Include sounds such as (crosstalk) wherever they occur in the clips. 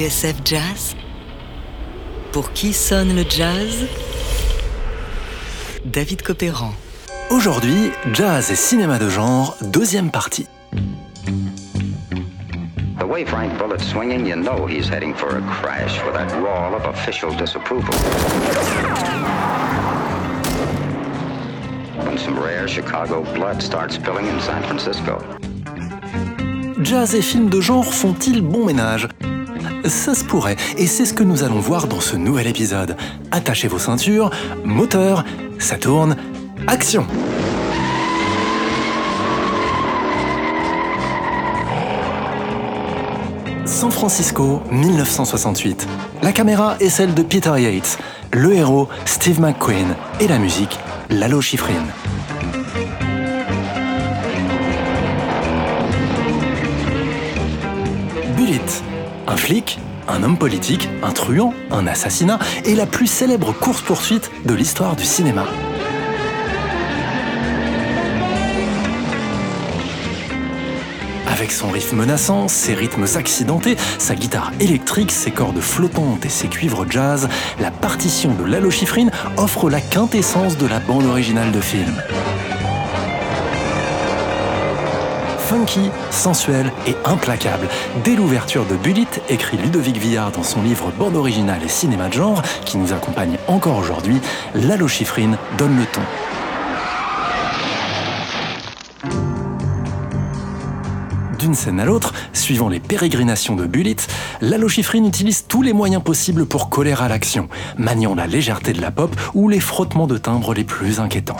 TSF Jazz Pour qui sonne le jazz? David Copéran. Aujourd'hui, jazz et cinéma de genre, deuxième partie. The way Frank Bullet's swinging, you know he's heading for a crash with that roar of official disapproval. When some rare Chicago blood starts spilling in San Francisco. Jazz et films de genre font-ils bon ménage? Ça se pourrait, et c'est ce que nous allons voir dans ce nouvel épisode. Attachez vos ceintures, moteur, ça tourne, action San Francisco, 1968. La caméra est celle de Peter Yates, le héros Steve McQueen et la musique Lalo Schifrin. Un flic, un homme politique, un truand, un assassinat et la plus célèbre course-poursuite de l'histoire du cinéma. Avec son riff menaçant, ses rythmes accidentés, sa guitare électrique, ses cordes flottantes et ses cuivres jazz, la partition de Lalo offre la quintessence de la bande originale de film. Funky, sensuel et implacable. Dès l'ouverture de Bullet, écrit Ludovic Villard dans son livre Bande originale et cinéma de genre, qui nous accompagne encore aujourd'hui, Lalo donne le ton. D'une scène à l'autre, suivant les pérégrinations de Bullet, Lalo utilise tous les moyens possibles pour coller à l'action, maniant la légèreté de la pop ou les frottements de timbres les plus inquiétants.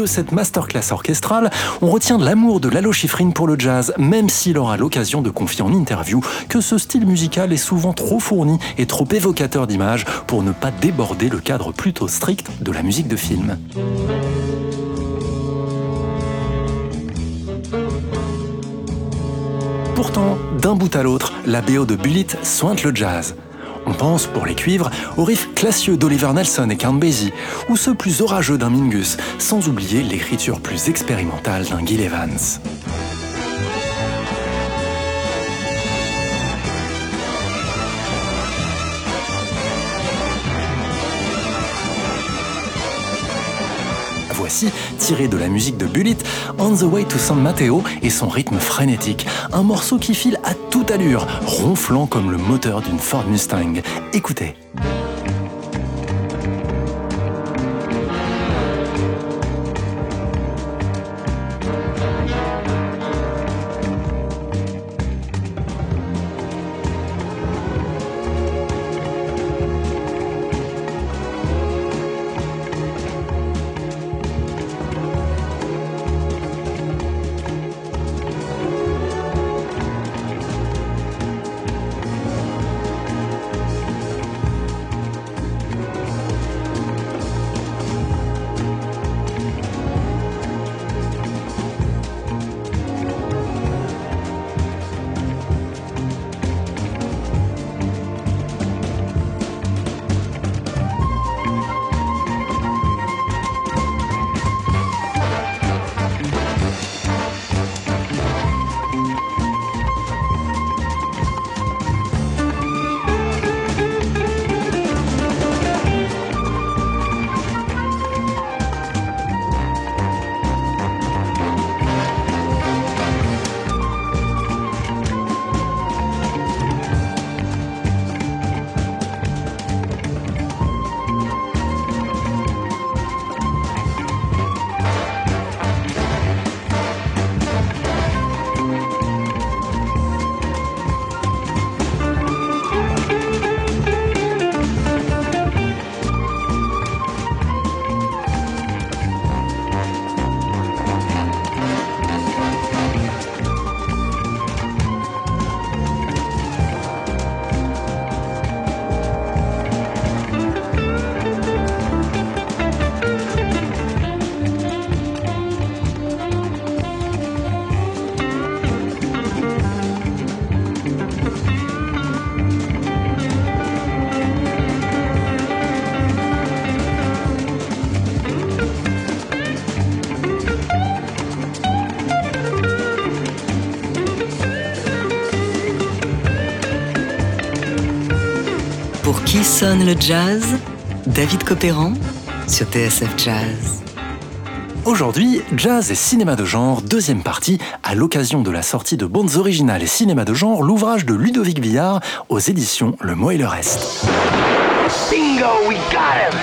De cette masterclass orchestrale, on retient l'amour de Lalo Schifrin pour le jazz, même s'il aura l'occasion de confier en interview que ce style musical est souvent trop fourni et trop évocateur d'images pour ne pas déborder le cadre plutôt strict de la musique de film. Pourtant, d'un bout à l'autre, la BO de Bullet sointe le jazz. On pense, pour les cuivres, aux riffs classieux d'Oliver Nelson et Count Basie, ou ceux plus orageux d'un Mingus, sans oublier l'écriture plus expérimentale d'un Gil Evans. Tiré de la musique de Bullet, On the Way to San Mateo et son rythme frénétique. Un morceau qui file à toute allure, ronflant comme le moteur d'une Ford Mustang. Écoutez. Qui sonne le jazz? David Copéran sur TSF Jazz. Aujourd'hui, jazz et cinéma de genre, deuxième partie, à l'occasion de la sortie de bandes originales et cinéma de genre, l'ouvrage de Ludovic Villard aux éditions Le Mot et le Reste. Bingo, we got him!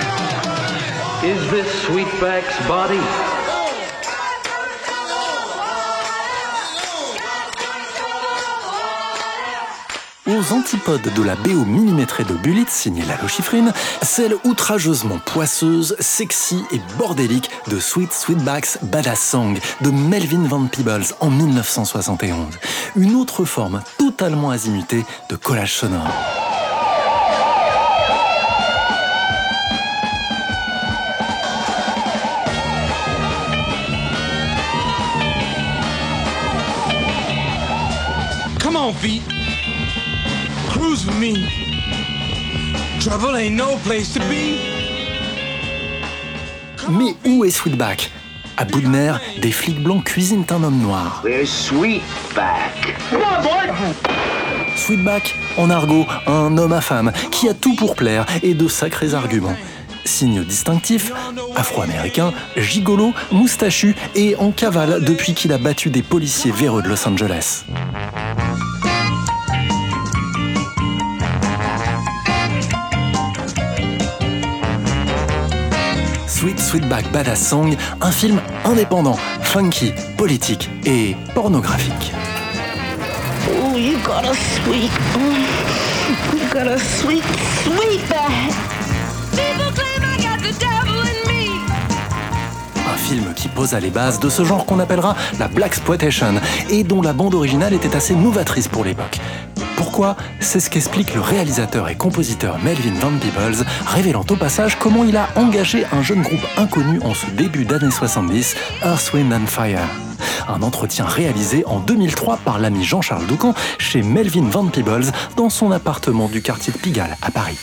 Is this Sweetback's body? Aux antipodes de la BO millimétrée de Bullitt, signée Lalo Schifrin, celle outrageusement poisseuse, sexy et bordélique de Sweet Sweetback's Badass Song de Melvin Van Peebles en 1971. Une autre forme totalement azimutée de collage sonore. Trouble ain't no place to be. Mais où est Sweetback? À bout de nerfs, des flics blancs cuisinent un homme noir. Where's Sweetback? Come on, boy! Sweetback, en argot, un homme à femme, qui a tout pour plaire et de sacrés arguments. Signe distinctif, afro-américain, gigolo, moustachu et en cavale depuis qu'il a battu des policiers véreux de Los Angeles. Sweetback Badass Song, un film indépendant, funky, politique et pornographique. Oh, you got a sweet, you got a sweet, sweet back. People claim I got the devil in me. Un film qui posa les bases de ce genre qu'on appellera la Black Exploitation et dont la bande originale était assez novatrice pour l'époque. Pourquoi C'est ce qu'explique le réalisateur et compositeur Melvin Van Peebles, révélant au passage comment il a engagé un jeune groupe inconnu en ce début d'année 70, Earth, Wind and Fire. Un entretien réalisé en 2003 par l'ami Jean-Charles Doucan chez Melvin Van Peebles dans son appartement du quartier de Pigalle à Paris.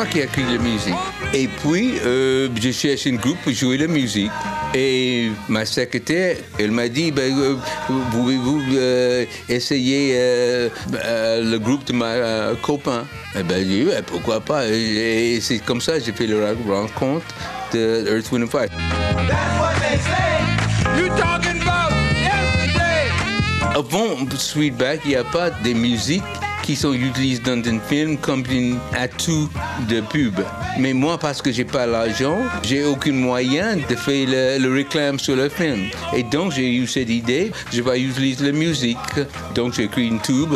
Moi qui écrit la musique. Et puis, euh, je cherche un groupe pour jouer la musique. Et ma secrétaire, elle m'a dit, ben, euh, pouvez-vous euh, essayer euh, euh, le groupe de ma copain? Eh ben, dit, Ouais, pourquoi pas? Et, et c'est comme ça que j'ai fait la rencontre de Earth, Wind and Fire. Avant Sweetback, il n'y a pas de musique sont utilisés dans un film comme un atout de pub. Mais moi, parce que j'ai pas l'argent, j'ai aucun moyen de faire le, le, réclame sur le film. Et donc, j'ai eu cette idée, je vais utiliser la musique. Donc, j'ai écrit une tube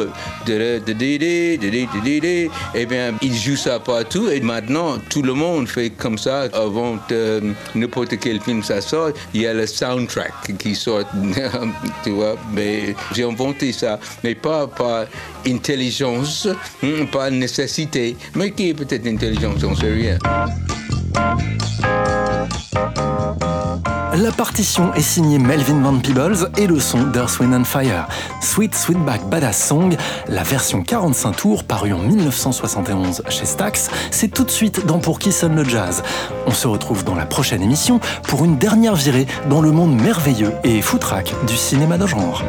et bien, ils jouent ça partout. Et maintenant, tout le monde fait comme ça avant euh, n'importe quel film ça sort. Il y a le soundtrack qui sort, (laughs) tu vois. Mais j'ai inventé ça, mais pas par intelligence hmm, pas nécessité, mais qui est peut-être intelligence, on sait rien. La partition est signée Melvin Van Peebles et le son d'Earth, Wind and Fire. Sweet Sweetback Badass Song, la version 45 tours parue en 1971 chez Stax, c'est tout de suite dans Pour qui sonne le jazz. On se retrouve dans la prochaine émission pour une dernière virée dans le monde merveilleux et foutraque du cinéma de genre.